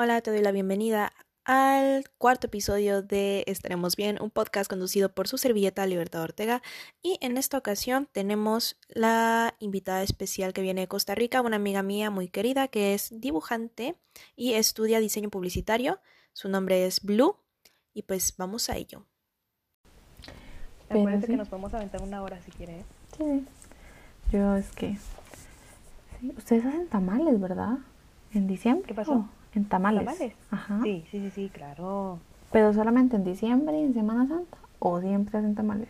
Hola, te doy la bienvenida al cuarto episodio de Estaremos Bien, un podcast conducido por su servilleta Libertad Ortega. Y en esta ocasión tenemos la invitada especial que viene de Costa Rica, una amiga mía muy querida que es dibujante y estudia diseño publicitario. Su nombre es Blue y pues vamos a ello. Acuérdense que nos podemos aventar una hora si quiere. ¿eh? Sí. Yo es que... Sí. Ustedes hacen tamales, ¿verdad? En diciembre. ¿Qué pasó? En tamales. ¿Tamales? Ajá. Sí, sí, sí, sí, claro. Pero solamente en diciembre y en Semana Santa. O siempre hacen tamales.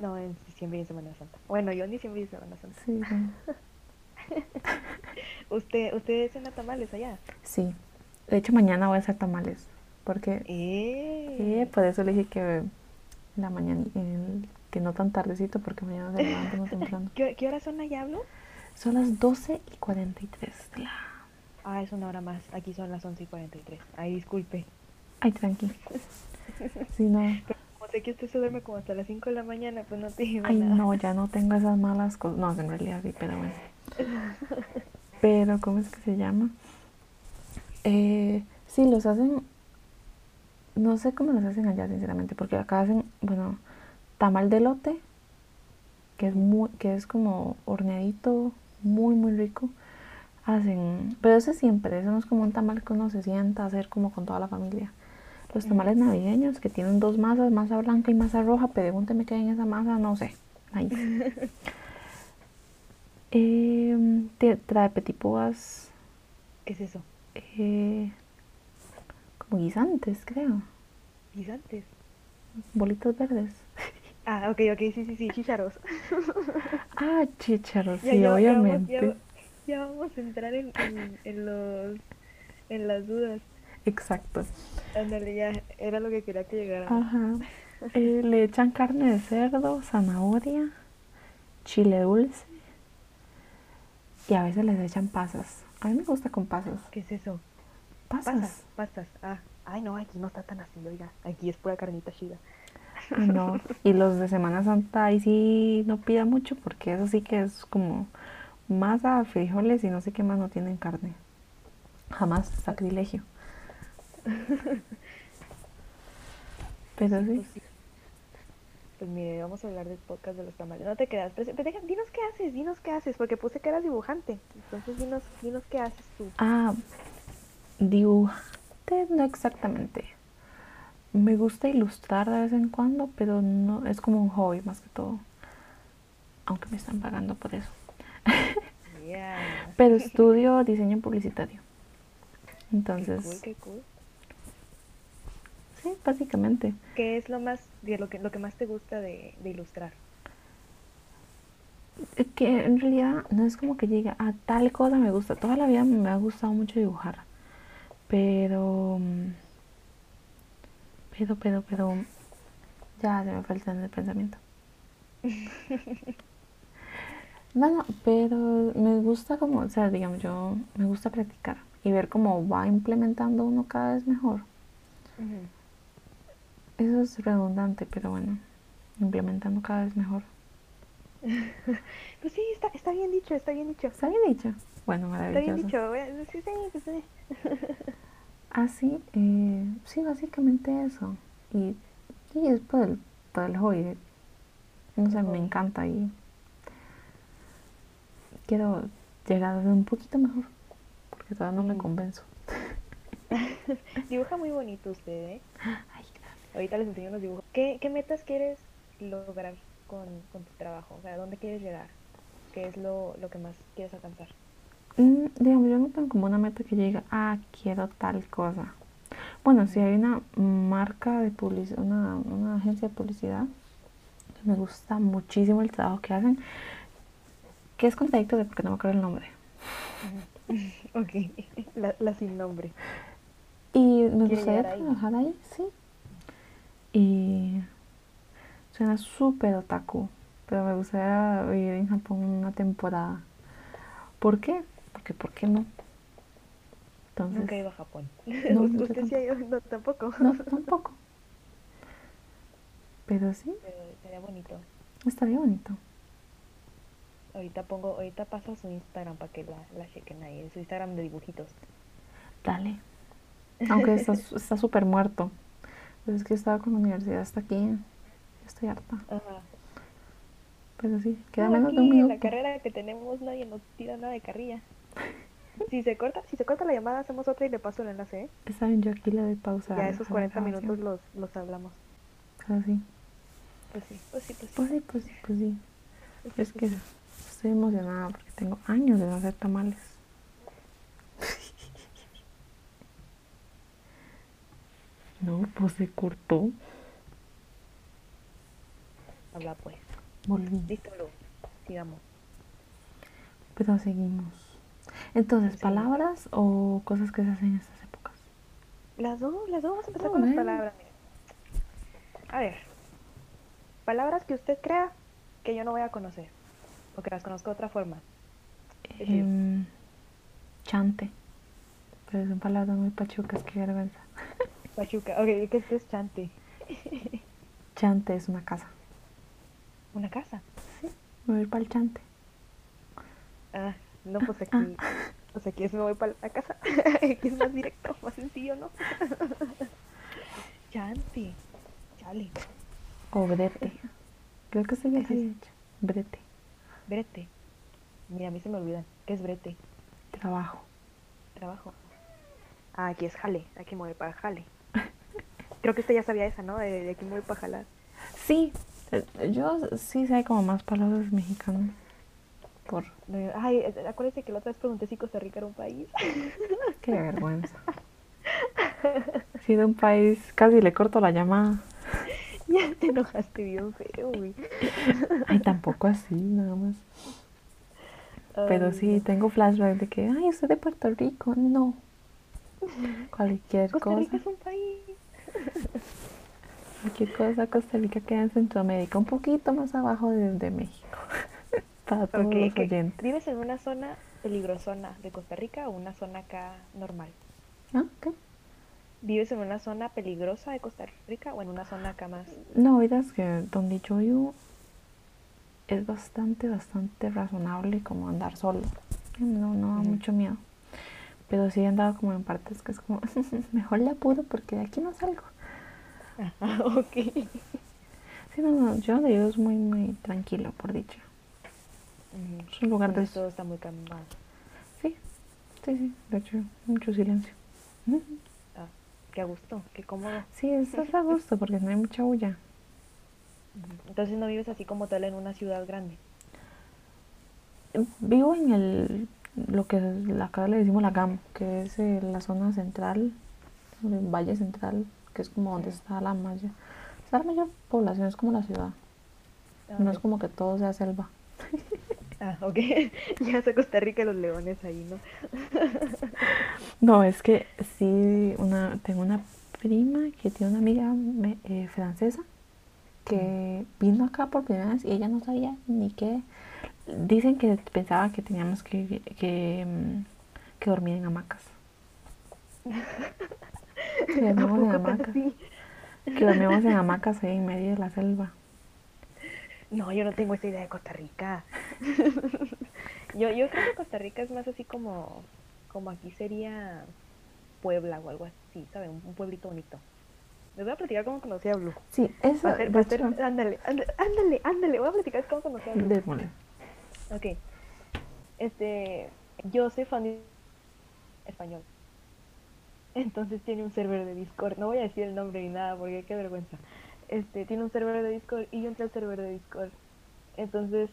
No, en diciembre y en Semana Santa. Bueno, yo en diciembre y en Semana Santa. Sí, sí. ¿Usted, ¿Usted cena tamales allá? Sí. De hecho, mañana voy a hacer tamales. Porque... Eh. Eh, por eso le dije que la mañana... el- que no tan tardecito porque mañana se levanto muy temprano. ¿Qué, ¿Qué horas son allá, hablo? Son las 12 y 43 de la... Ah, es una hora más. Aquí son las 11 y 43. Ay, disculpe. Ay, tranqui. Sí, no. Pero como sé que usted se duerme como hasta las 5 de la mañana, pues no te digo Ay, nada. no, ya no tengo esas malas cosas. No, en realidad sí, pero bueno. Pero, ¿cómo es que se llama? Eh, sí, los hacen. No sé cómo los hacen allá, sinceramente, porque acá hacen, bueno, tamal de lote, que es muy, que es como horneadito, muy, muy rico. Hacen, pero ese siempre, eso no es como un tamal que uno se sienta a hacer como con toda la familia. Los tamales navideños que tienen dos masas, masa blanca y masa roja, pregúnteme qué hay en esa masa, no sé. Nice. Eh, te- trae petit pois, ¿Qué es eso? eh, como guisantes, creo. Guisantes. Bolitas verdes. Ah, ok, ok, sí, sí, sí, chícharos. Ah, chícharos, Ya, sí, ya, ya vamos- obviamente. Ya, ya vamos a entrar en, en, en los, en las dudas. Exacto. Ándale, ya, era lo que quería que llegara. Ajá. Eh, le echan carne de cerdo, zanahoria, chile dulce y a veces les echan pasas. A mí me gusta con pasas. ¿Qué es eso? Pasas. Pasas, pasas. Ah, ay, no, aquí no está tan así, oiga. Aquí es pura carnita chida. No. Y los de Semana Santa ahí sí no pida mucho porque eso sí que es como masa, frijoles y no sé qué más no tienen carne. Jamás, sacrilegio. Pero sí. Pues, sí. Pues mire, vamos a hablar del podcast de los tamales. No te quedas. Pero, pero deja- dinos qué haces, dinos qué haces, porque puse que eras dibujante. Entonces, dinos, dinos qué haces tú. Ah, dibujante no exactamente. Me gusta ilustrar de vez en cuando, pero no es como un hobby más que todo. Aunque me están pagando por eso. Yeah. Pero estudio diseño publicitario. Qué Entonces, cool, qué cool. sí, básicamente. ¿Qué es lo más, lo que, lo que más te gusta de, de ilustrar? Que en realidad no es como que llegue a tal cosa me gusta. Toda la vida me ha gustado mucho dibujar. Pero. Pero, pero, pero. Ya se me falta en el pensamiento. No, no, pero me gusta como, o sea, digamos, yo me gusta practicar y ver cómo va implementando uno cada vez mejor. Eso es redundante, pero bueno, implementando cada vez mejor. Pues sí, está, está bien dicho, está bien dicho. ¿Está bien dicho? Bueno, Está maravilloso. bien dicho. bueno, Sí, sí, sí, sí. Ah, eh, sí, básicamente eso. Y, y es por el, por el hobby. No sé, me encanta y quiero llegar a un poquito mejor. Porque todavía no me Mm. convenzo. Dibuja muy bonito usted, ¿eh? Ay, gracias. Ahorita les enseño los dibujos. ¿Qué, qué metas quieres lograr con, con tu trabajo? O sea, ¿a dónde quieres llegar? ¿Qué es lo, lo que más quieres alcanzar? Mm, digamos, yo no tengo como una meta que llegue, ah, quiero tal cosa. Bueno, si hay una marca de publicidad, una, una agencia de publicidad, que me gusta muchísimo el trabajo que hacen, que es contradictorio porque no me acuerdo el nombre. Ok, la, la sin nombre. Y me ¿Quiere gustaría trabajar ahí, sí. Y suena súper otaku, pero me gustaría vivir en Japón una temporada. ¿Por qué? Porque, ¿por qué no? Entonces, Nunca he ido a Japón. No, yo ¿Usted sí ha ido? No, tampoco. no, tampoco. Pero sí, Pero sería bonito. estaría bonito. Ahorita pongo, ahorita paso su Instagram para que la, la chequen ahí, su Instagram de dibujitos. Dale. Aunque está está súper muerto. Pues es que estaba con la universidad hasta aquí. Estoy harta. Ajá. Pero sí, queda No, menos de un en la minuto. carrera que tenemos nadie nos tira nada de carrilla. Si se corta, si se corta la llamada hacemos otra y le paso el enlace, ¿eh? Está bien, yo aquí le doy pausa. ya esos la 40 grabación. minutos los, los hablamos. Así. Pues sí, pues sí, pues sí. Pues sí, pues sí, pues sí. pues sí, Es que pues sí. Estoy emocionada porque tengo años de no hacer tamales. No, pues se cortó. Habla pues. Volví. Listo. Sigamos. Pero seguimos. Entonces, Sí. ¿palabras o cosas que se hacen en estas épocas? Las dos, las dos. Vamos a empezar Oh, con las palabras. mire. A ver. Palabras que usted crea que yo no voy a conocer. O que las conozco de otra forma. Em, chante. Pero son palabras muy pachucas, qué vergüenza. Pachuca. Ok, ¿qué es, es chante? Chante es una casa. Una casa. Sí, me voy a ir para el chante. Ah, no, pues aquí. Pues aquí es me voy para la casa. aquí es más directo, más sencillo, ¿no? Chante. Chale. O brete. Creo que se es- hecho. Brete. Brete. Mira, a mí se me olvidan. ¿Qué es brete? Trabajo. Trabajo. Ah, aquí es jale. Aquí voy para jale. Creo que usted ya sabía esa, ¿no? De, de aquí voy para jalar. Sí, eh, yo sí sé como más palabras mexicanas. Por Ay, acuérdese que la otra vez pregunté si Costa Rica era un país. qué vergüenza. Si de un país casi le corto la llamada. Ya te enojaste bien feo, güey. Ay, tampoco así, nada más. Pero sí, tengo flashback de que, ay, soy de Puerto Rico. No. Cualquier Costa cosa. Rica es un país. Cualquier cosa, Costa Rica queda en Centroamérica, un poquito más abajo de, de México. Para todos los oyentes. ¿Vives en una zona peligrosona de Costa Rica o una zona acá normal? Ah, ok. ¿Vives en una zona peligrosa de Costa Rica o en una zona acá más? No, verás que donde yo vivo es bastante, bastante razonable como andar solo. No, no da mucho miedo. Pero sí he andado como en partes que es como, mejor le apuro porque de aquí no salgo. Ah, ok. Sí, no, no, yo de Dios muy, muy tranquilo, por dicho. Es un lugar de... Todo está muy calmado. Sí, sí, sí, de hecho, mucho silencio. Qué a gusto, qué cómodo. Sí, eso es a gusto porque no hay mucha bulla. Entonces no vives así como tal en una ciudad grande. Vivo en el, lo que acá le decimos la GAM, que es eh, la zona central, el valle central, que es como donde está la mayor, está la mayor población, es como la ciudad. Ah, No es como que todo sea selva. Ah, ok. ya sé Costa Rica los leones ahí, ¿no? No, es que sí, una, tengo una prima que tiene una amiga me- eh, francesa que vino acá por primera vez y ella no sabía ni qué. Dicen que pensaba que teníamos que, que, mm, que dormir en hamacas. Que dormíamos en ¿A hamacas. Que dormíamos en hamacas ahí en medio de la selva. No, yo no tengo esa idea de Costa Rica. yo, yo creo que Costa Rica es más así como, como aquí sería Puebla o algo así, ¿saben? Un, un pueblito bonito. Les voy a platicar cómo conocí a Blue. Sí, eso. Va a ser, de va a ser- ándale, ándale, ándale, ándale, voy a platicar cómo conocí a Blue. démosle. Ok. Este, yo soy fan de español. Entonces tiene un server de Discord. No voy a decir el nombre ni nada porque qué vergüenza. Este, tiene un server de Discord y yo entré al server de Discord. Entonces,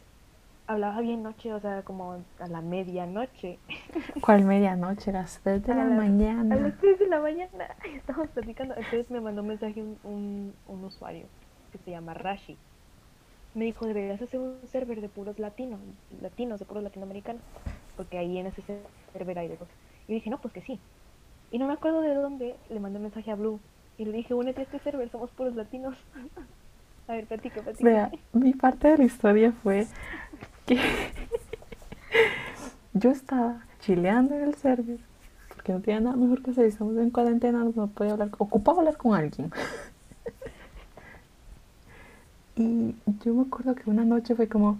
hablaba bien noche, o sea, como a la medianoche. ¿Cuál medianoche? Las 3 de A la las- A mañana. las 3 de la mañana. Estamos platicando. Entonces me mandó un mensaje un, un, un usuario que se llama Rashi. Me dijo, deberías hacer un server de puros latinos, latinos, de puros latinoamericanos. Porque ahí en ese server hay de cosas. Y dije, no, pues que sí. Y no me acuerdo de dónde le mandé un mensaje a Blue. Y le dije, únete a este server, somos puros latinos. a ver, platica, platica. Vea, mi parte de la historia fue que yo estaba chileando en el server porque no tenía nada mejor que hacer, estamos en cuarentena, no podía hablar, ocupaba hablar con alguien. Y yo me acuerdo que una noche fue como,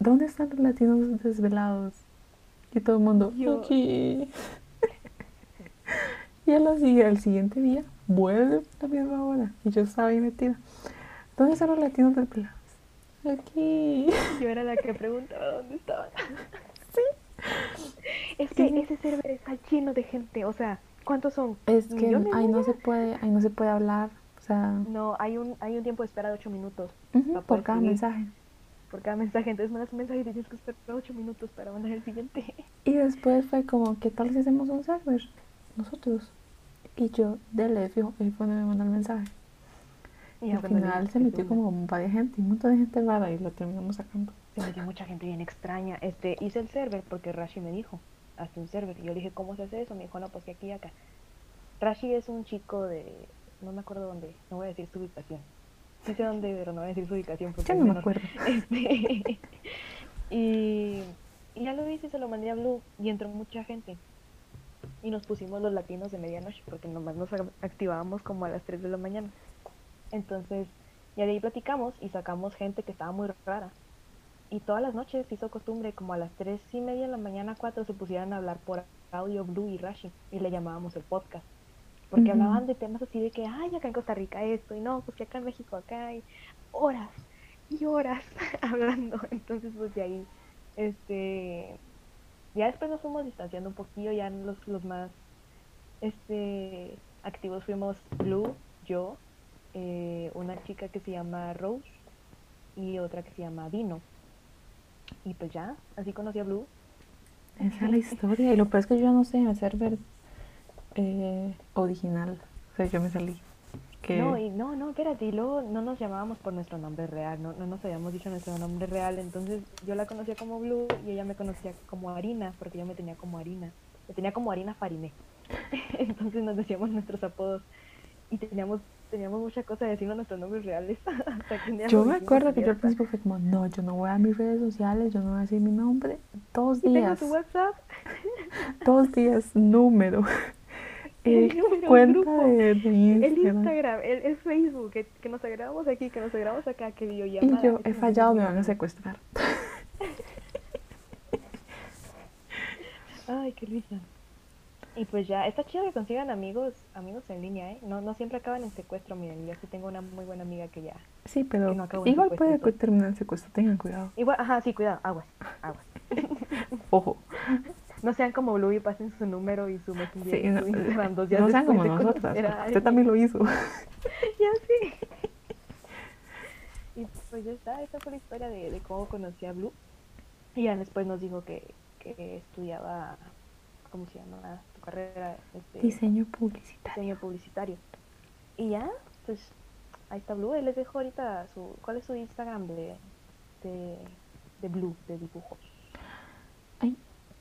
¿dónde están los latinos desvelados? Y todo el mundo, Yo- aquí. Y al siguiente día vuelve a la misma hora. Y yo estaba ahí metida. ¿Dónde están los latinos del Plaza? Aquí. Yo era la que preguntaba dónde estaban. Es que Sí. ese server está lleno de gente. O sea, ¿cuántos son? Es que ¿Millones, ahí no se puede, ahí no se puede hablar. O sea, No, hay un, hay un tiempo de espera de 8 minutos por cada seguir. mensaje. por cada mensaje. Entonces mandas un mensaje y tienes que esperar 8 minutos para mandar el siguiente. Y después fue como, ¿qué tal si hacemos un server? Nosotros. Y yo, dele, fijo, ahí fue donde me mandó el mensaje. Y al final se metió como varias gente, un montón de gente rara y lo terminamos sacando. Se metió mucha gente bien extraña. Este, hice el server porque Rashi me dijo, hazte un server. Y yo le dije, ¿cómo se hace eso? Me dijo, no, pues que aquí y acá. Rashi es un chico de, no me acuerdo dónde, no voy a decir su ubicación. Sí sé dónde, pero no voy a decir su ubicación porque Ya es no me acuerdo. Este, y, y ya lo hice, se lo mandé a Blue y entró mucha gente. Y nos pusimos los latinos de medianoche porque nomás nos ac- activábamos como a las 3 de la mañana. Entonces, ya de ahí platicamos y sacamos gente que estaba muy rara. Y todas las noches hizo costumbre, como a las 3 y media de la mañana, 4 se pusieran a hablar por audio Blue y Rashi y le llamábamos el podcast. Porque hablaban de temas así de que, ay, acá en Costa Rica esto, y no, pues que acá en México acá hay horas y horas hablando. Entonces, pues de ahí, este, ya después nos fuimos distanciando un poquillo, ya los, los más, este, activos fuimos Blue, yo, eh, una chica que se llama Rose y otra que se llama Dino. Y pues ya, así conocí a Blue. Esa es la historia. Y lo peor es que yo no sé en el server eh, original. O sea, yo me salí. Que... No, y no, no, espérate, y luego no nos llamábamos por nuestro nombre real, no, no nos habíamos dicho nuestro nombre real, entonces yo la conocía como Blue y ella me conocía como Harina, porque yo me tenía como Harina, me tenía como Harina Fariné, entonces nos decíamos nuestros apodos y teníamos teníamos mucha cosa de decirnos nuestros nombres reales. hasta que Yo me acuerdo que yo al principio fue como, no, yo no voy a mis redes sociales, yo no voy a decir mi nombre. Dos Y tengo días, su WhatsApp, dos días, número. El eh, número, el cuenta grupo, de, de el Instagram. Instagram, el, el Facebook, que, que nos agregamos aquí, que nos agregamos acá, que videollamada. Y yo he fallado, me van a secuestrar. Ay, qué risa. Y pues ya, está chido que consigan amigos, amigos en línea, ¿eh? No, no siempre acaban en secuestro, miren, yo sí tengo una muy buena amiga que ya. Sí, pero no en igual puede terminar el secuestro, tengan cuidado. Igual, ajá, sí, cuidado, aguas, aguas. Ojo, No sean como Blue y pasen su número y su messenger sí, no, días no sean como nosotras, usted también lo hizo. Ya sí. Y pues ya está, esa fue la historia de, de cómo conocí a Blue. Y ya después nos dijo que, que estudiaba, ¿cómo se llama? Tu carrera, este, Diseño publicitario. diseño publicitario. Y ya, pues ahí está Blue. Él les dejo ahorita su. ¿Cuál es su Instagram de, de, de Blue, de dibujos? Ay,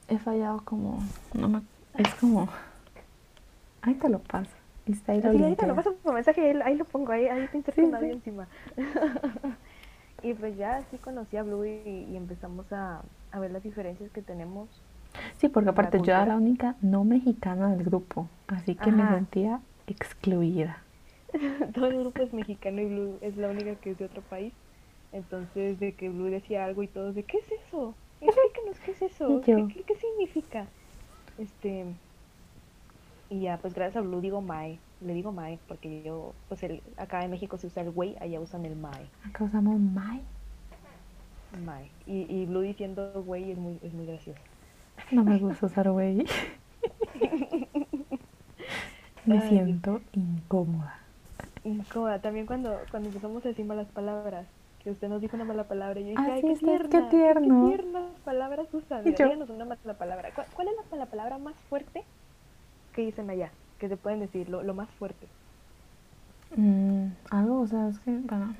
he fallado como, no me, es como, ahí te lo paso. Y está ahí lo Así, ahorita lo paso por mensaje, ahí, ahí lo pongo, ahí, ahí te Sí, audio sí. encima. y pues ya así conocí a Blue y, y empezamos a, a ver las diferencias que tenemos. Sí, porque aparte yo era la única no mexicana del grupo, así que me sentía excluida. Todo el grupo es mexicano y Blue es la única que es de otro país. Entonces, de que Blue decía algo y todos de, ¿qué es eso? Qué es eso, ¿Qué, qué, qué significa? Este, y ya, pues gracias a Blue digo Mae, le digo Mae, porque yo, pues el, acá en México se usa el güey, allá usan el Mae, Acá usamos Mai. Mae. Y, y Blue diciendo güey es muy, es muy gracioso. No me gusta usar güey. me Ay. siento incómoda. Incómoda, también cuando, cuando empezamos a decir malas palabras, que usted nos dijo una mala palabra, y yo dije, Ah, ay, qué está- tierna, qué tierno. qué tiernas palabras usan. Díganos una mala palabra. ¿Cuál, cuál es la, la palabra más fuerte que dicen allá? Que se pueden decir, lo, lo más fuerte. Mm, algo, o sea, es que, bueno,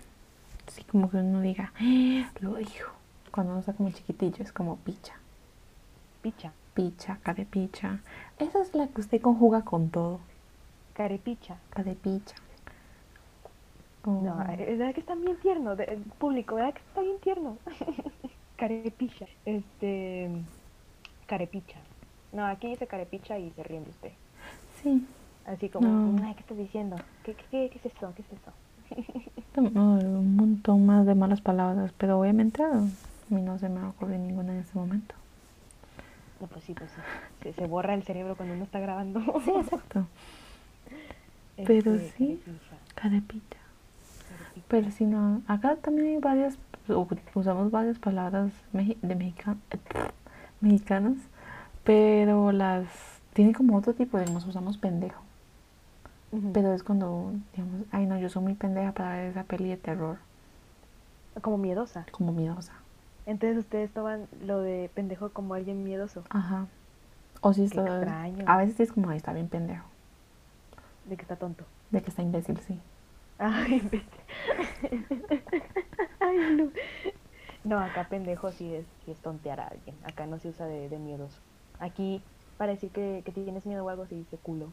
sí, como que uno diga, "Ah, lo dijo. Cuando uno está como chiquitillo, es como picha, Picha, picha, carepicha. Esa es la que usted conjuga con todo, carepicha. carepicha. O- No, eh, es verdad que está bien tierno, de- el público, ¿verdad que está bien tierno? carepicha. Este, carepicha. No, aquí dice carepicha y se ríen de usted. sí, Así como, No. ay, ¿qué estás diciendo? ¿Qué, qué, qué, es esto? ¿Qué es esto? no, un montón más de malas palabras, pero obviamente a mí no se me ocurrir ninguna en este momento. No, pues sí, pues sí. Se, se borra el cerebro cuando uno está grabando. Sí, exacto. Pero Este, sí. carepija. Pero si no, acá también hay varias, usamos varias palabras de mexica- mexicanas, pero las tienen como otro tipo, digamos, usamos pendejo. Pero es cuando, digamos, ay no, yo soy muy pendeja para ver esa peli de terror, Como miedosa. como miedosa. Entonces ustedes toman lo de pendejo como alguien miedoso. Ajá. O si es lo- extraño. a veces es como, ay, está bien pendejo, De que está tonto. de que está imbécil, sí. Ay, no. No, acá pendejo sí es, sí es tontear a alguien. Acá no se usa de, de miedoso. Aquí, para decir que, que tienes miedo o algo, se dice culo.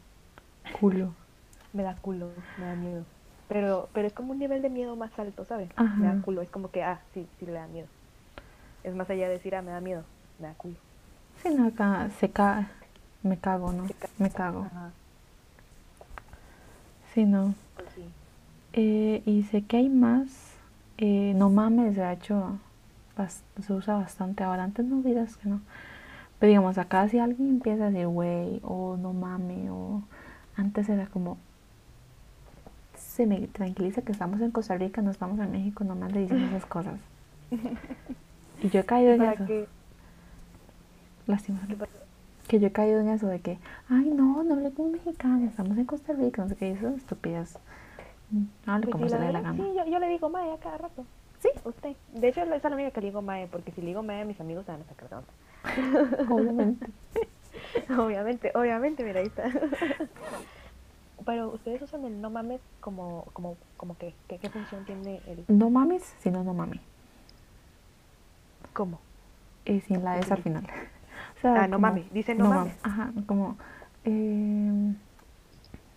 Culo. Me da culo, me da miedo. Pero, pero es como un nivel de miedo más alto, ¿sabes? Ajá. Me da culo. Es como que, ah, sí, sí le da miedo. Es más allá de decir, ah, me da miedo. Me da culo. Sí, no, acá se cae, me cago, ¿no? Se ca- Me cago. Ajá. Sí, no. Pues sí. Eh, y sé que hay más. eh, no mames, se ha hecho. se usa bastante ahora. Antes no dirás que no. Pero digamos, acá si alguien empieza a decir güey, o no mames, o. Antes era como. Se me tranquiliza que estamos en Costa Rica, no estamos en México, nomás le dicen esas cosas. Y yo he caído en eso. que, Lástima. Que yo he caído en eso de que, ay, no, no hable como mexicano, estamos en Costa Rica, no sé qué, eso es estupidez. Pues como se le dé la gana. Sí, yo, yo le digo mae a cada rato. Sí. Usted. De hecho, esa es la única que le digo mae, porque si le digo mae mis amigos se van a sacar de onda. Obviamente. obviamente, obviamente, mira, ahí está. Pero ustedes usan el no mames como, como, como que, ¿qué, qué función tiene el No mames, sino no mami. cómo? Y sin la S al final. O sea, Ah, no como- mames, dice no mames. Ajá, como, eh,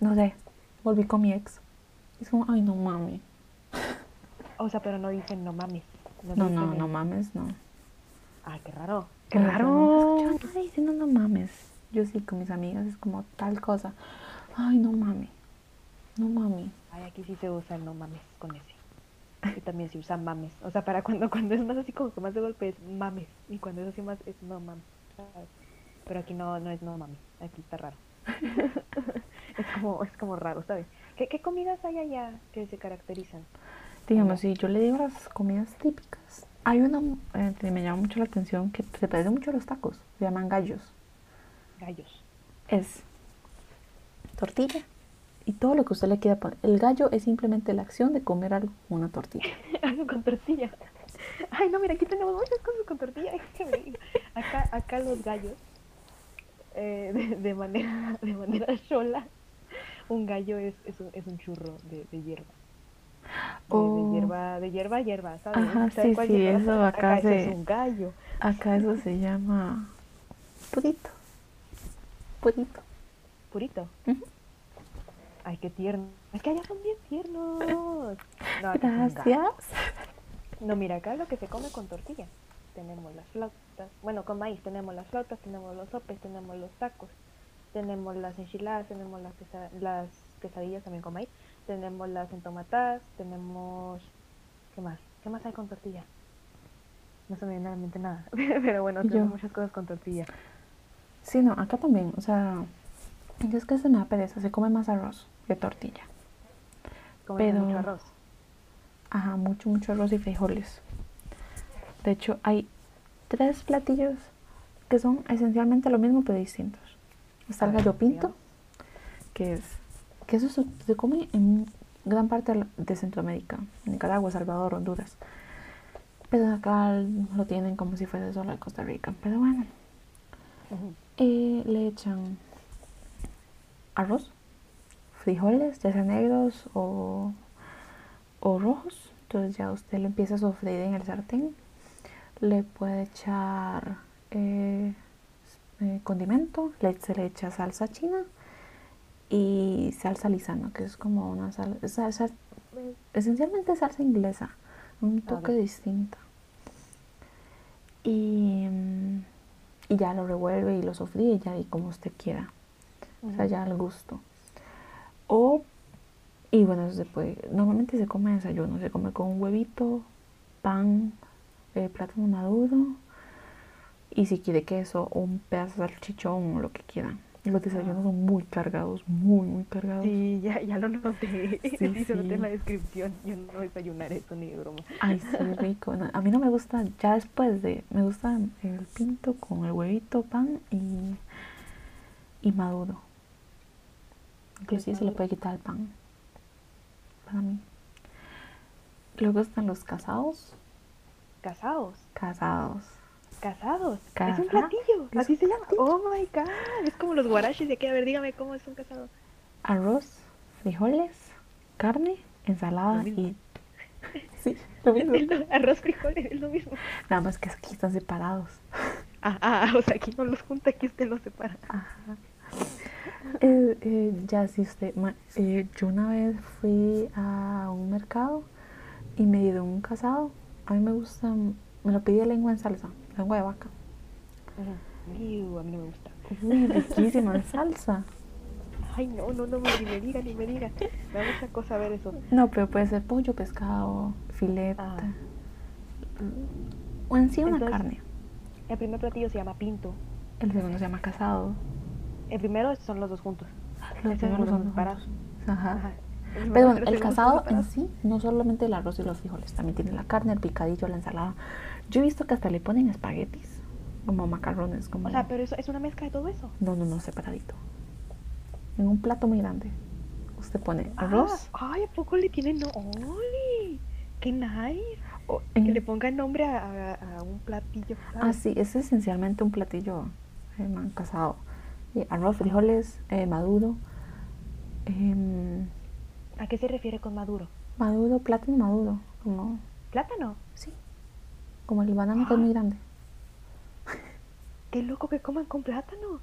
no sé, volví con mi ex. Es como, ay, no mames. O sea, pero no dicen no mames. No, no, no mames, no. Ah, qué raro. Qué Pero raro. Yo no estoy diciendo no mames. Yo sí, con mis amigas es como tal cosa. Ay, no mames. No mames. Ay, aquí sí se usa el no mames con ese. Y también se usa mames. O sea, para cuando, cuando es más así como que más de golpe es mames. Y cuando es así más es no mames. Pero aquí no, no es no mames. Aquí está raro. es como, es como raro, ¿sabes? ¿Qué, ¿Qué comidas hay allá que se caracterizan? Digamos, si yo le digo las comidas típicas, hay una eh, que me llama mucho la atención que se parece mucho a los tacos, se llaman gallos. Gallos. Es tortilla y todo lo que usted le quiera poner. El gallo es simplemente la acción de comer algo con una tortilla. Algo con tortilla. Ay, no, mira, aquí tenemos muchas cosas con tortilla. Acá, acá los gallos, eh, de, de manera de manera chola, un gallo es, es, un, es un churro de, de hierba. De, Oh. de hierba, de hierba hierba, ¿sabes? Ajá, ¿Sabes sí, cuál sí, hierba? eso acá eso se- es un gallo. Acá eso se llama purito. Purito. Purito. Ay, qué tierno. Es que allá son bien tiernos. No, es. Gracias. No, mira, acá lo que se come con tortilla. Tenemos las flautas, bueno, con maíz tenemos las flautas, tenemos los sopes, tenemos los tacos, tenemos las enchiladas, tenemos las, quesa- las quesadillas también con maíz, tenemos las entomatadas, tenemos... ¿Qué más? ¿Qué más hay con tortilla? No se me viene a la mente nada, pero bueno, Yo. tenemos muchas cosas con tortilla. Sí, no, acá también, o sea, es que se me da pereza, se come más arroz que tortilla. Comemos Pero- mucho arroz. Ajá, mucho, mucho arroz y frijoles. De hecho, hay tres platillos que son esencialmente lo mismo pero distintos. Está A el ver, gallo pinto, que es que eso se, se come en gran parte de Centroamérica, Nicaragua, Salvador, Honduras. Pero acá lo tienen como si fuese solo de Costa Rica. Pero bueno, eh, le echan arroz, frijoles, ya sean negros o, o rojos. Entonces ya usted lo empieza a sofreír en el sartén. Le puede echar eh, eh, condimento, le, se le echa salsa china y salsa lisano, que es como una sal- salsa, esencialmente salsa inglesa, un toque distinto. Y, mm, y ya lo revuelve y lo sofríe ya y como usted quiera. O sea, ya al gusto. O, y bueno, eso se puede, normalmente se come desayuno, se come con un huevito, pan, eh, plátano maduro Y si quiere queso, un pedazo de salchichón o lo que quieran. Los desayunos son muy cargados, muy, muy cargados. Sí, ya, ya lo noté. Sí, nota sí. en la descripción. Yo no desayunar eso ni de broma. Ay, sí, rico. No, a mí no me gusta, ya después de, me gusta el pinto con el huevito, pan y, y maduro. Inclusive se le puede quitar el pan. Para mí. Luego están los casados. Casados. Casados. Casados. Ca- es un ah, platillo. es Así un se llama. Oh my god. Es como los guaraches de aquí. A ver, dígame cómo es un casado. Arroz, frijoles, carne, ensalada y... Sí, lo mismo. Arroz, frijoles, es lo mismo. Nada más que aquí están separados. Ah, ah, o sea, aquí no los junta, aquí usted los separa. Ajá. Eh, eh, ya si usted, ma- eh, yo una vez fui a un mercado y me dieron un casado. A mí me gusta, me lo pedí de lengua en salsa, lengua de vaca. Iu, a mí no me gusta. Uy, riquísima salsa. Ay, no, no, no, ni me diga, ni me diga. Me da mucha cosa ver eso. No, pero puede ser pollo, pescado, filete. Ah. O en sí una Entonces- carne. El primer platillo se llama pinto. El segundo se llama casado. El primero son los dos juntos. Los segundo son separados. juntos. Ajá. Ajá. El Pero bueno, el casado en separados. sí, no solamente el arroz y los frijoles, también tiene la carne, el picadillo, la ensalada. Yo he visto que hasta le ponen espaguetis, como macarrones, como... O sea, pero eso es una mezcla de todo eso. No, no, no, separadito. En un plato muy grande. Usted pone arroz. Ah, ay, ¿a poco le tienen no? ¡Ay! ¡Qué nice! o Que le pongan nombre a, a- a un platillo. Ah, sí, es esencialmente un platillo eh, casado. Y arroz, frijoles, eh, maduro. em, ¿A qué se refiere con maduro? maduro, plátano maduro. Como, ¿Plátano? sí. Como el banano que es muy grande. ¡Qué loco que coman con plátano!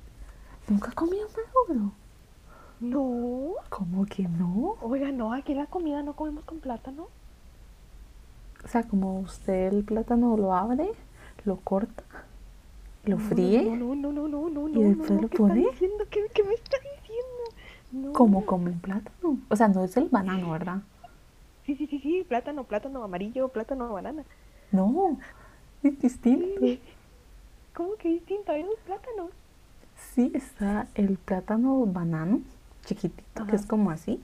¿Nunca he comido maduro? No. ¿Cómo que no? Oiga, no, aquí la comida no comemos con plátano. O sea, como usted el plátano lo abre, lo corta, lo No, fríe, No, no, no, no, no, no. ¿Y después no, lo ¿qué pone? Está diciendo? ¿Qué, ¿Qué me está diciendo? No. como come el plátano. O sea, no es el banano, ¿verdad? Sí, sí, sí, sí, plátano, plátano amarillo, plátano, banana. No, es distinto. ¿Cómo que distinto? Hay dos plátanos. Sí, está el plátano banano, chiquitito, que es como así.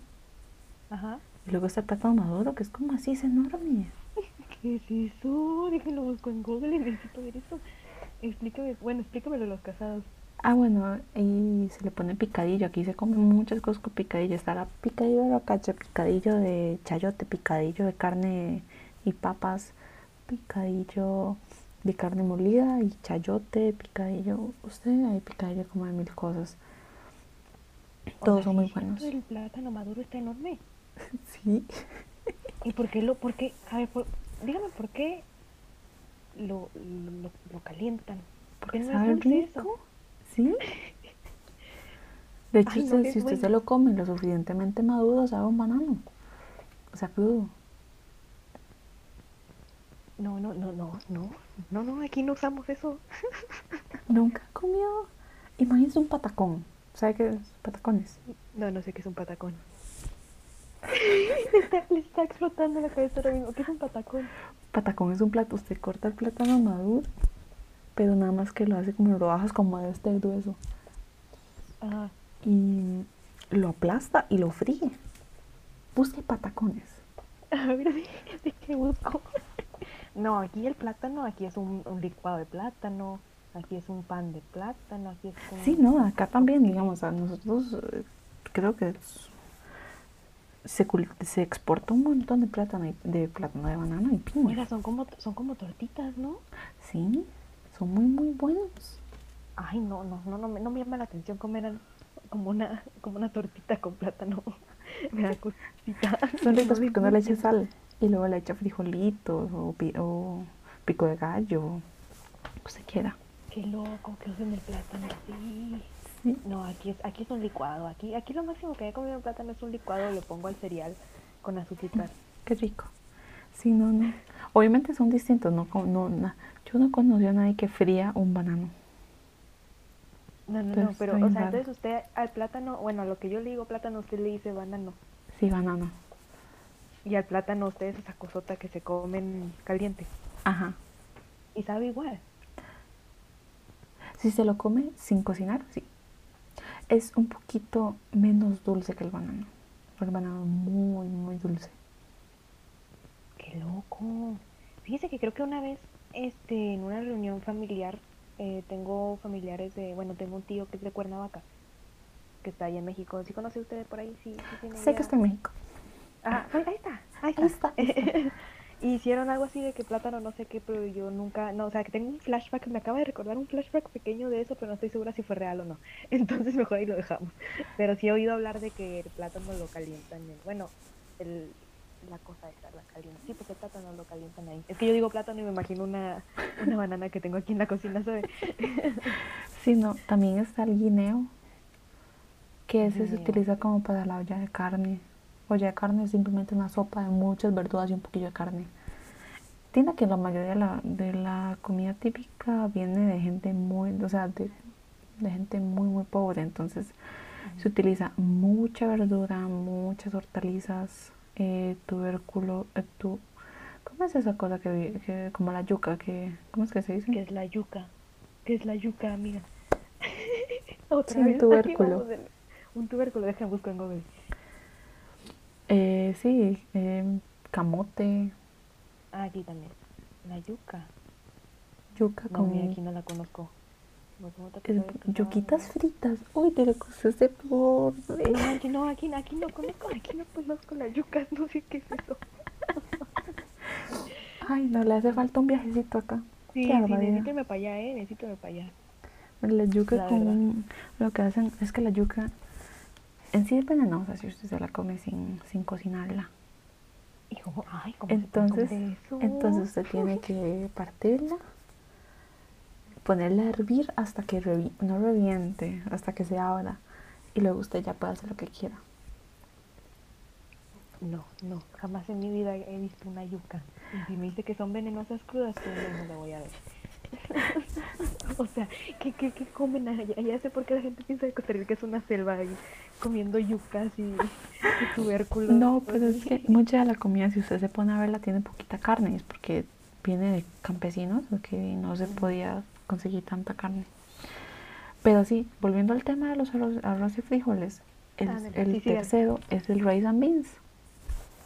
Ajá. Y luego está el plátano maduro, que es como así, es enorme. ¿Qué es eso? Déjenlo busco en Google, necesito ver eso. Explícame, bueno, explícamelo los casados. Ah, bueno, y se le pone picadillo. Aquí se comen muchas cosas con picadillo. Está la picadillo de aguacate, picadillo de chayote, picadillo de carne y papas, picadillo de carne molida y chayote, picadillo. Usted hay picadillo como de mil cosas. Todos son muy buenos. El plátano maduro está enorme. Sí. ¿Y por qué lo, por qué, a ver, por- dígame por qué lo, lo, lo calientan? Porque no sabe rico. Sí. De hecho, Ay, no, usted- es si usted se lo come lo suficientemente maduro, sabe un banano. O sea, crudo. No, no, no, no, no, no, no, aquí no usamos eso. Nunca he comido. Imagínese un patacón. ¿Sabe qué es patacones? No, no sé qué es un patacón. le, está, le está explotando la cabeza ahora mismo. ¿Qué es un patacón? Patacón es un plato. Usted corta el plátano maduro, pero nada más que lo hace como rodajas como de este grueso. Ajá. Y lo aplasta y lo fríe. Busque patacones. A ver, de, de qué busco. No, aquí el plátano, aquí es un, un licuado de plátano, aquí es un pan de plátano, aquí es un... Sí, no, acá también, digamos, a nosotros eh, creo que es- se, se exporta un montón de plátano, y- de plátano de banana y piña. Oiga, son como, son como tortitas, ¿no? Sí, son muy, muy buenos. Ay, no, no, no, no, me, no me llama la atención comer como una, como una tortita con plátano. me da cosita. Son ricos porque uno le echa sal y luego le echa frijolitos o, o pico de gallo, lo que se quiera. Qué loco que usen el plátano así. Sí. No, aquí es, aquí es un licuado. Aquí, aquí lo máximo que he comido plátano es un licuado, lo pongo al cereal con azúcar. Qué rico. Sí, no, no. Obviamente son distintos. No, no, na- yo no conocí a nadie que fría un banano. No, no, no, pero, o sea, raro. entonces usted al plátano, bueno, a lo que yo le digo plátano, usted le dice banano. Sí, banano. Y al plátano usted es esa cosota que se comen caliente. Ajá. Y sabe igual. Si se lo come sin cocinar, sí. Es un poquito menos dulce que el banano. El banano es muy, muy dulce. Qué loco. Fíjese que creo que una vez, este, en una reunión familiar, eh, tengo familiares de, bueno, tengo un tío que es de Cuernavaca, que está allá en México. ¿Sí conoce usted por ahí? Sí, sí tiene Sé que está en México. Ah, ahí ahí está, ahí está. Ahí está, Hicieron algo así de que plátano no sé qué, pero yo nunca, no, o sea, que tengo un flashback, me acaba de recordar un flashback pequeño de eso, pero no estoy segura si fue real o no. Entonces mejor ahí lo dejamos. Pero sí he oído hablar de que el plátano lo calientan, en- bueno, el, la cosa esa, la calientan. Sí, porque el plátano lo calientan ahí. Es que yo digo plátano y me imagino una, una banana que tengo aquí en la cocina, ¿sabes? Sí, no, también está el guineo, que ese se utiliza como para la olla de carne. Olla de carne es simplemente una sopa de muchas verduras y un poquillo de carne. Tiene que la mayoría de la, de la comida típica viene de gente muy, o sea, de, de gente muy, muy pobre. Entonces se utiliza mucha verdura, muchas hortalizas, eh, tubérculo, eh, tu- ¿cómo es esa cosa que, vi- que como la yuca, que, ¿cómo es que se dice? ¿Qué es la yuca? ¿Qué es la yuca, amiga? Otra Sí, un vez, aquí tubérculo. Un tubérculo, déjame buscar en Google. Eh, sí, eh, camote, Ah, aquí también. La yuca. yuca No, con mira, aquí no la conozco. Yuquitas fritas. Uy, te lo cruzaste por... No manches, no, aquí, aquí no conozco, aquí no conozco la yuca, no sé qué es eso. Ay, no, le hace falta un viajecito acá. Sí, sí, barbaridad. necesítame para allá, eh, necesítame para allá. La yuca La con... Lo que hacen es que la yuca en sí es venenosa si usted se la come sin, sin cocinarla. Y como, ay, ¿cómo Entonces, eso? entonces usted tiene que partirla, ponerla a hervir hasta que revi- no reviente, hasta que se abra. Y luego usted ya puede hacer lo que quiera. No, no, jamás en mi vida he visto una yuca. Y si me dice que son venenosas crudas, pues no, no la voy a ver. o sea, ¿qué, qué, qué comen allá? Ya sé por qué la gente piensa que Costa Rica es una selva y comiendo yucas y, y tubérculos. No, pero es que mucha de la comida, si usted se pone a verla, tiene poquita carne. Es porque viene de campesinos, que no se podía conseguir tanta carne. Pero sí, volviendo al tema de los arroz, arroz y frijoles, el, Ah, el sí, tercero es el rice and beans.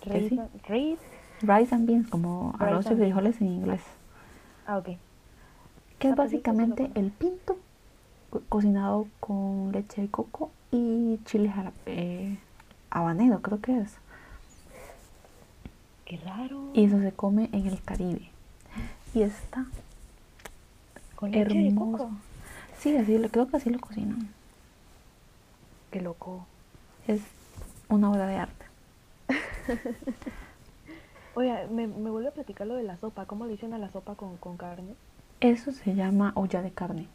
Rice, rice. Rice and beans, como Rice arroz y beans. frijoles en inglés. Ah, ok. Que es básicamente el pinto co- cocinado con leche de coco y chile jala- eh, habanero, creo que es. Qué raro. Y eso se come en el Caribe. Y está Con leche de hermoso. coco. Sí, así lo, creo que así lo cocinan. Qué loco. Es una obra de arte. Oiga, me, me vuelve a platicar lo de la sopa. ¿Cómo le dicen a la sopa con, con carne? Eso se llama olla de carne.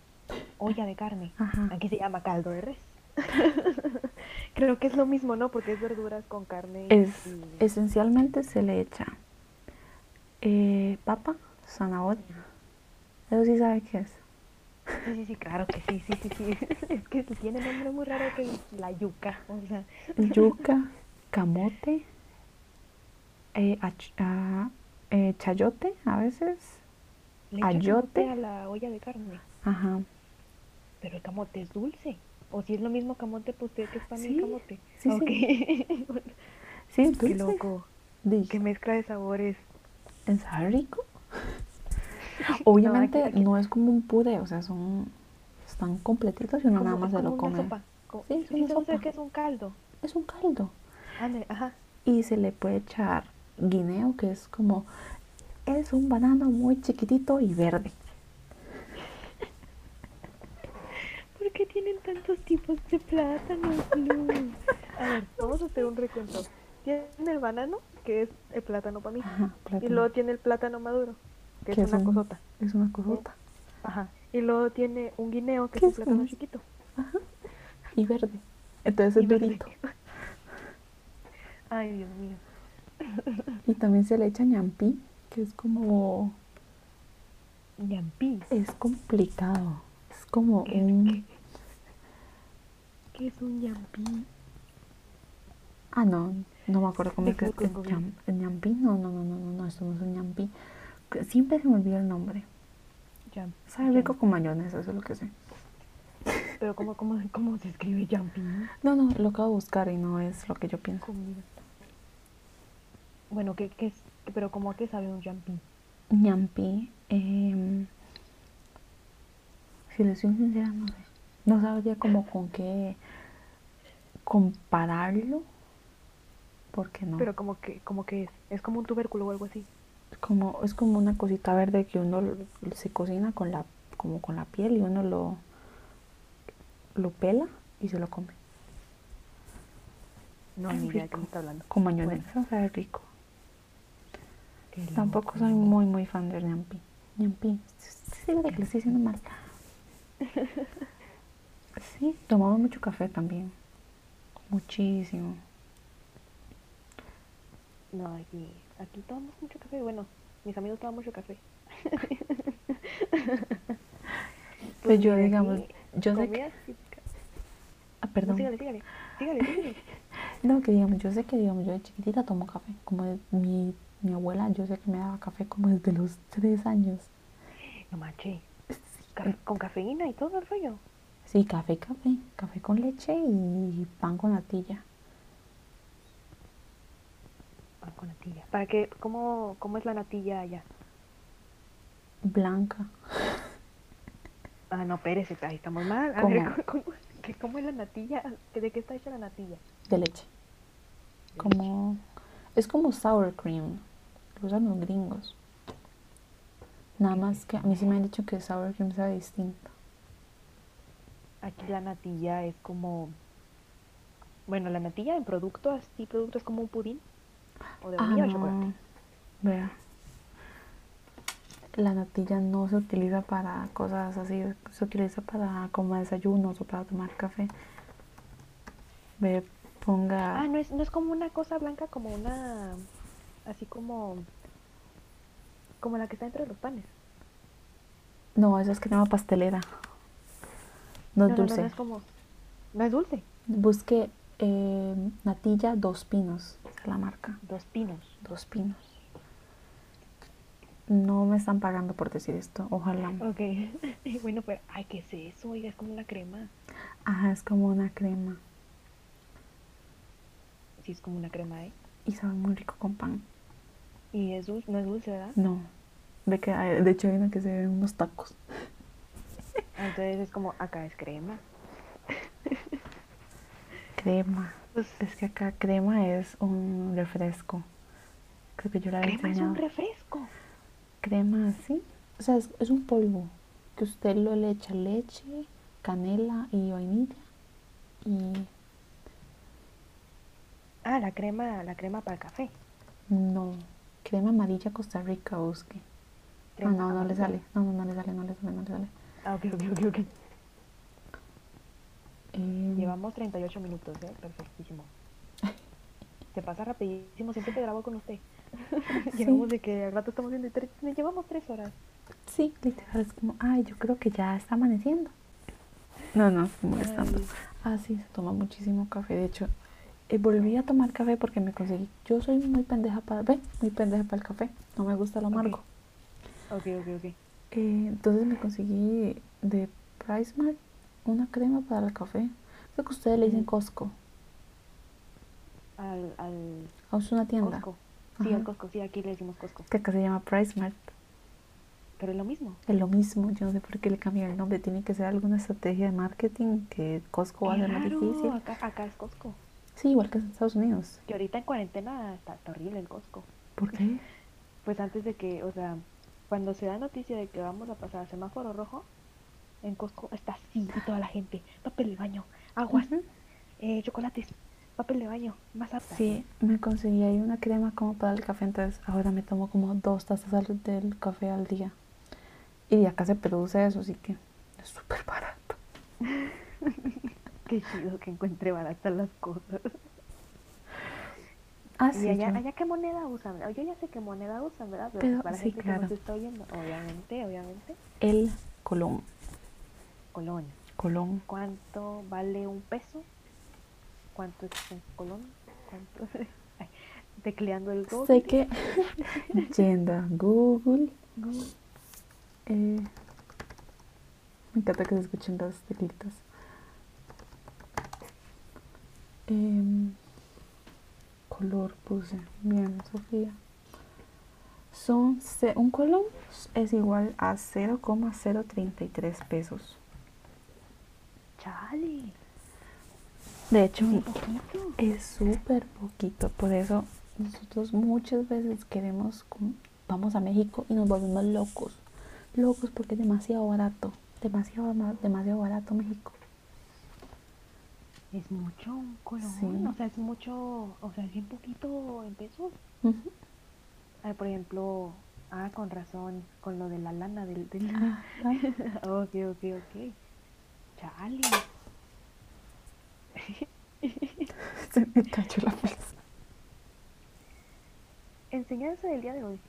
Olla de carne. Ajá. Aquí se llama caldo de res. Creo que es lo mismo, ¿no? Porque es verduras con carne. Es, y- esencialmente se le echa eh, papa, zanahoria. Eso sí sabe qué es. Sí, sí, sí, claro que sí, sí, sí, sí. Es que tiene nombre muy raro que la yuca. O sea, Yuca, camote, eh, ach- ah, eh, chayote a veces. Le Ayote. camote a la olla de carne. Ajá. Pero el camote es dulce. O si es lo mismo camote, pues usted que es para mí Sí, el camote. sí. Sí, es Qué dulce. loco. Qué mezcla de sabores. ¿en sabe rico? Obviamente aquí- aquí- no es como un puré, o sea, son están completitos y uno nada más se lo come. sopa. Sí, es sí, una sé sopa. qué es un caldo. Es un caldo. Ándale, ajá. Y se le puede echar guineo, que es como es un banano muy chiquitito y verde. ¿Por qué tienen tantos tipos de plátanos, Luz? A ver, vamos a hacer un recuento. Tiene el banano, que es el plátano para mí. Ajá, Y luego tiene el plátano maduro, que es una un- cosota. Es una cosota. Ajá. Y luego tiene un guineo, que es ¿Qué un plátano chiquito. Y verde. Entonces es durito. Ay, Dios mío. Y también se le echa ñampí, que es como Ñampí. es complicado. Es como ¿Qué un ¿Qué es un ñampí? Ah, no, no me acuerdo cómo es que es el, ñampí. No, no, no, no, no, no, esto no es un. Que Siempre se me olvida el nombre. Ñam- Sabe rico con mayonesa, eso es lo que sé. Pero ¿cómo, cómo, cómo se escribe jumpy? No, no, lo acabo de buscar y no es lo que yo pienso. Comida. Bueno, ¿qué, qué es? Pero ¿cómo a qué sabe un jumpy? Ñampi, em, si les soy sincera, no sé. No sabría como con qué compararlo. Porque no. Pero como que, como que es, es como un tubérculo o algo así. como, es como una cosita verde que uno se cocina con la, como con la piel y uno lo, lo pela y se lo come. No, ni idea de qué me está hablando. Con mayonesa, sabe rico. Tampoco soy muy, muy fan del ñampi. Ñampi, sí, de que le estoy diciendo mal. Sí, tomamos mucho café también. Muchísimo. No, aquí, aquí tomamos mucho café. Bueno, mis amigos toman mucho café. Pues yo, mira, digamos, yo sé que... Ah, perdón. sígale, sígale. Sígale, sígale. No, que digamos, yo sé que digamos, yo de chiquitita tomo café. Como de- mi, mi abuela, yo sé que me daba café como desde los tres años. No manches. Con cafeína y todo el rollo. Sí, café, café. Café con leche y pan con natilla. Ah, con natilla. ¿Para qué? ¿Cómo, cómo es la natilla allá? Blanca. Ah, no, espérese, ahí estamos mal. A ¿Cómo? ver, ¿cómo, qué- cómo es la natilla? ¿Que ¿De qué está hecha la natilla? De leche. Como... Es como sour cream. Lo usan los gringos. Nada más que a mí sí me han dicho que sour cream sabe distinto. Aquí la natilla es como... Bueno, la natilla en producto, así producto es como un pudín. O de Ah, vainilla o chocolate. Vea. La natilla no se utiliza para cosas así, se utiliza para como desayunos o para tomar café. Ve, ponga. Ah, no es, no es como una cosa blanca, como una... Así como... Como la que está entre los panes. No, eso es crema pastelera. No es dulce. No, no es como... No es dulce. Busque eh, natilla dos pinos, esa es la marca. Dos pinos. Dos pinos. No me están pagando por decir esto, ojalá. Ok. bueno, pero... Ay, ¿qué es eso? Oiga, es como una crema. Ajá, es como una crema Sí, es como una crema, ¿eh? y sabe muy rico con pan. Y es dulce, no es dulce, ¿verdad? No, de que de hecho hay una que se ven unos tacos. Ah, Entonces es como, acá es crema. Crema. Pues, Es que acá crema es un refresco. Creo que yo la había crema es enseñado. un refresco. Crema así. O sea, es, es un polvo que usted lo le echa leche, canela y vainilla. Y Ah, la crema, la crema para el café. no, crema amarilla Costa Rica busque. Ah, Crema no, no le sale. No, no, no le sale, no le sale, no le sale. Ah, ok, ok, ok, ok. Eh, Llevamos 38 minutos, ¿eh? Perfectísimo. Se pasa rapidísimo, siempre te grabo con usted. Sí. Llevamos de que al rato estamos viendo, tres, llevamos tres horas. Sí, literal, es como, ay, yo creo que ya está amaneciendo. No, no, estoy molestando. Ay. Ah, sí, se toma muchísimo café. De hecho, eh, volví a tomar café porque me conseguí. Yo soy muy pendeja para. Ve, muy pendeja para el café. No me gusta lo amargo. Ok, ok, ok. Eh, entonces me conseguí de PriceMart una crema para el café. Creo que ustedes le dicen. Costco. Al, al Ah, es una tienda. Costco. Sí, Ajá. al Costco, sí, aquí le decimos Costco. Que acá se llama PriceMart. Pero es lo mismo. Es lo mismo. Yo no sé por qué le cambiaron el nombre. Tiene que ser alguna estrategia de marketing que Costco va a ser más difícil. Acá, acá es Costco. Sí, igual que en Estados Unidos. Que ahorita en cuarentena está, está horrible el Costco. ¿Por qué? Pues antes de que, o sea, cuando se da noticia de que vamos a pasar a semáforo rojo, en Costco está así y toda la gente. Papel de baño, aguas, eh, chocolates, papel de baño, más apta. Sí, me conseguí ahí una crema como para el café, entonces ahora me tomo como dos tazas del café al día. Y acá se produce eso, así que es súper barato. Qué chido que encuentre baratas las cosas. Ah, y sí, allá, yo- allá qué moneda usan. Yo ya sé qué moneda usan, ¿verdad? Pero, Pero para sí, gente que claro. nos está oyendo, obviamente, obviamente, el Colón. Colón. Colón. ¿Cuánto vale un peso? ¿Cuánto es un colón? ¿Cuánto? Ay, tecleando el Google. Sé que yendo a Google, Google. eh, me encanta que se escuchen las teclitas. Em, color puse. Bien, Sofía. Son, un colón es igual a 0,033 pesos. Chale. De hecho, es súper poquito. Por eso nosotros muchas veces queremos, vamos a México y nos volvemos locos. Locos porque es demasiado barato. Demasiado, ma- demasiado barato México. Es mucho un colón. Sí. O sea, es mucho. O sea, es bien poquito en pesos. Ujú. Ah, por ejemplo. Ah, con razón. Con lo de la lana del. del... Ah. ok, ok, ok. Chale. Se me cayó la bolsa. Enseñanza del día de hoy.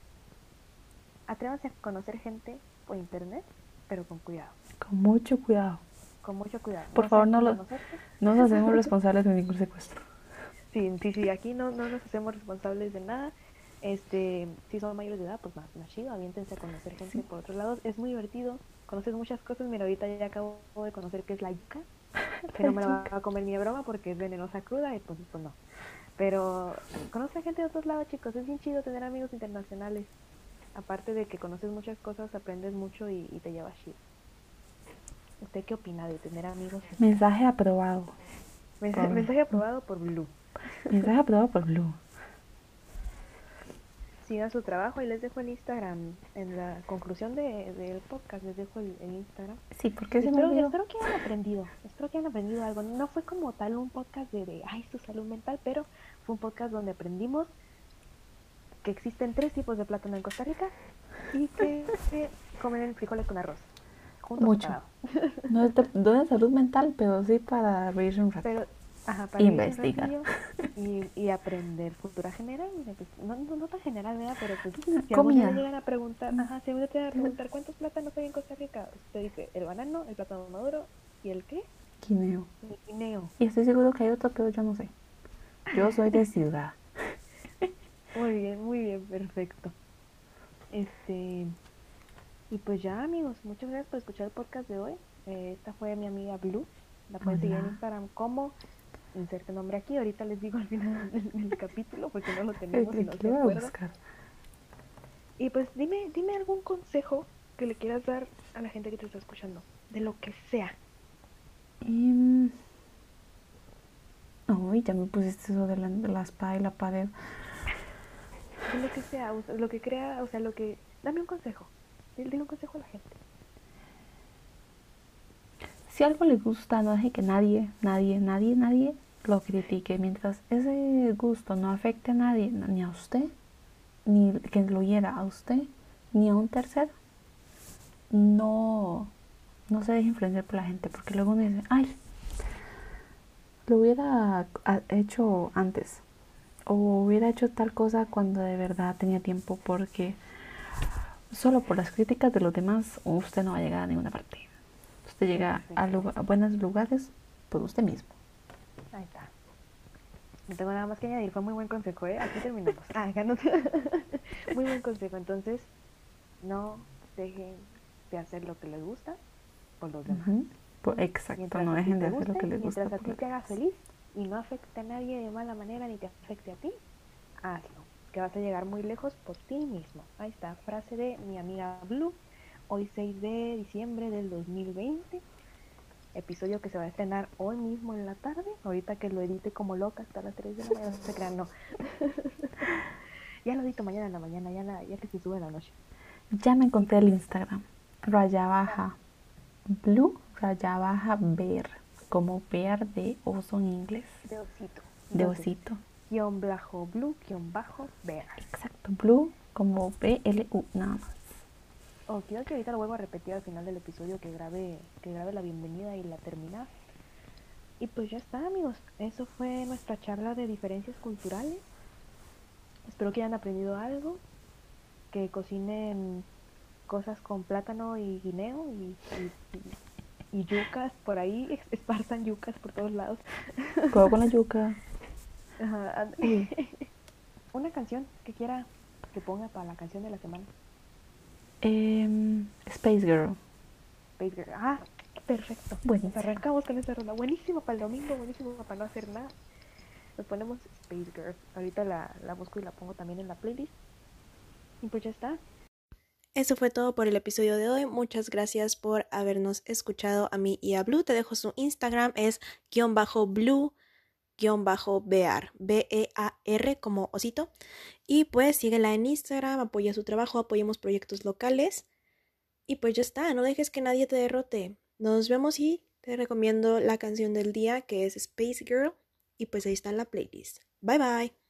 Atrévanse a conocer gente por internet, pero con cuidado. Con mucho cuidado. Con mucho cuidado. Por favor, no lo-. No nos hacemos responsables de ningún secuestro. Sí, sí, sí, aquí no, no nos hacemos responsables de nada. Este, si son mayores de edad, pues más, más chido, aviéntense a conocer gente por otros lados. Es muy divertido, conoces muchas cosas. Mira, ahorita ya acabo de conocer qué es la yuca, que no me la va a comer ni de broma porque es venenosa cruda y pues, pues no. Pero conoce a gente de otros lados, chicos. Es bien chido tener amigos internacionales. Aparte de que conoces muchas cosas, aprendes mucho y, y te llevas chido. ¿Usted qué opina de tener amigos? Mensaje aprobado. Mensaje, Por- mensaje aprobado por Blue. Mensaje aprobado por Blue. sigan su trabajo y les dejo el Instagram en la conclusión de- del podcast les dejo el, el Instagram Sí, porque se me espero, olvidó. espero que hayan aprendido espero que hayan aprendido algo no fue como tal un podcast de, de ay su salud mental pero fue un podcast donde aprendimos que existen tres tipos de plátano en Costa Rica y que se comen frijoles con arroz juntos Mucho. separados. No es de, no de salud mental, pero sí para reírse un rato. pero ajá, para un Investigar. y, y aprender cultura general no, no, no tan general ¿verdad? pero pues si Comida. le llegan a preguntar ajá, si día te llegan a preguntar cuántos plátanos hay en Costa Rica usted dice el banano el plátano maduro y el qué Quineo. el guineo Y estoy seguro que hay otro, pero yo no sé. Yo soy de ciudad. muy bien muy bien perfecto este y pues ya amigos muchas gracias por escuchar el podcast de hoy Eh, esta fue mi amiga Blue la pueden seguir en. Instagram como inserte nombre aquí ahorita les digo al final del, del capítulo porque no lo tenemos y no ¿Qué se voy a acuerdan. buscar? Y pues dime, dime algún consejo que le quieras dar a la gente que te está escuchando, de lo que sea. Em, Ay, ya me pusiste eso de la, de la espada y la pared. De lo que sea, o sea, lo que crea, o sea, lo que... Dame un consejo. Si algo le gusta, no deje que nadie, nadie, nadie, nadie lo critique. Mientras ese gusto no afecte a nadie, ni a usted, ni que lo hiera a usted, ni a un tercero, no, no se deje influenciar por la gente. Porque luego uno dice, ay, lo hubiera hecho antes. O hubiera hecho tal cosa cuando de verdad tenía tiempo. Porque solo por las críticas de los demás, usted no va a llegar a ninguna parte. Usted llega a, lugar- a buenos lugares por usted mismo. Ahí está. No tengo nada más que añadir, fue muy buen consejo, ¿eh? Aquí terminamos. Ah, acá no- muy buen consejo. Entonces, no dejen de hacer lo que les gusta por los demás. Exacto, Mientras no dejen de te hacer lo que les gusta. Mientras a ti te haga feliz y no afecte a nadie de mala manera ni te afecte a ti, hazlo. Que vas a llegar muy lejos por ti mismo. Ahí está, frase de mi amiga Blue. Hoy 6 de diciembre del 2020. Episodio que se va a estrenar hoy mismo en la tarde. Ahorita que lo edite como loca hasta las 3 de la mañana. No se crean, no. ya lo edito mañana en la mañana, ya, la- ya que se sube en la noche. Ya me encontré el Instagram. Raya baja blue, raya baja bear. Como bear de oso en inglés. De osito. De osito. Guión bajo blue, guion bajo bear. Exacto, blue como B-L-U, nada más. Oh, quiero que ahorita lo vuelvo a repetir al final del episodio que grabe, que grabe la bienvenida y la termina. Y pues ya está, amigos. Eso fue nuestra charla de diferencias culturales. Espero que hayan aprendido algo, que cocinen cosas con plátano y guineo y, y- y- y yucas por ahí, esparzan yucas por todos lados. Juego con la yuca. Ajá, and- Sí. Una canción que quiera que ponga para la canción de la semana. Em, Space Girl. Space Girl. Ah, perfecto. Buenísimo. Arrancamos con esa ronda. Buenísimo para el domingo, buenísimo para no hacer nada. Le ponemos Space Girl. Ahorita la, la busco y la pongo también en la playlist. Y pues ya está. Eso fue todo por el episodio de hoy. Muchas gracias por habernos escuchado a mí y a Blue. Te dejo su Instagram, es guion bajo blue bear, B-E-A-R como osito. Y pues síguela en Instagram, apoya su trabajo, apoyemos proyectos locales. Y pues ya está, no dejes que nadie te derrote. Nos vemos y te recomiendo la canción del día que es Space Girl. Y pues ahí está en la playlist. Bye bye.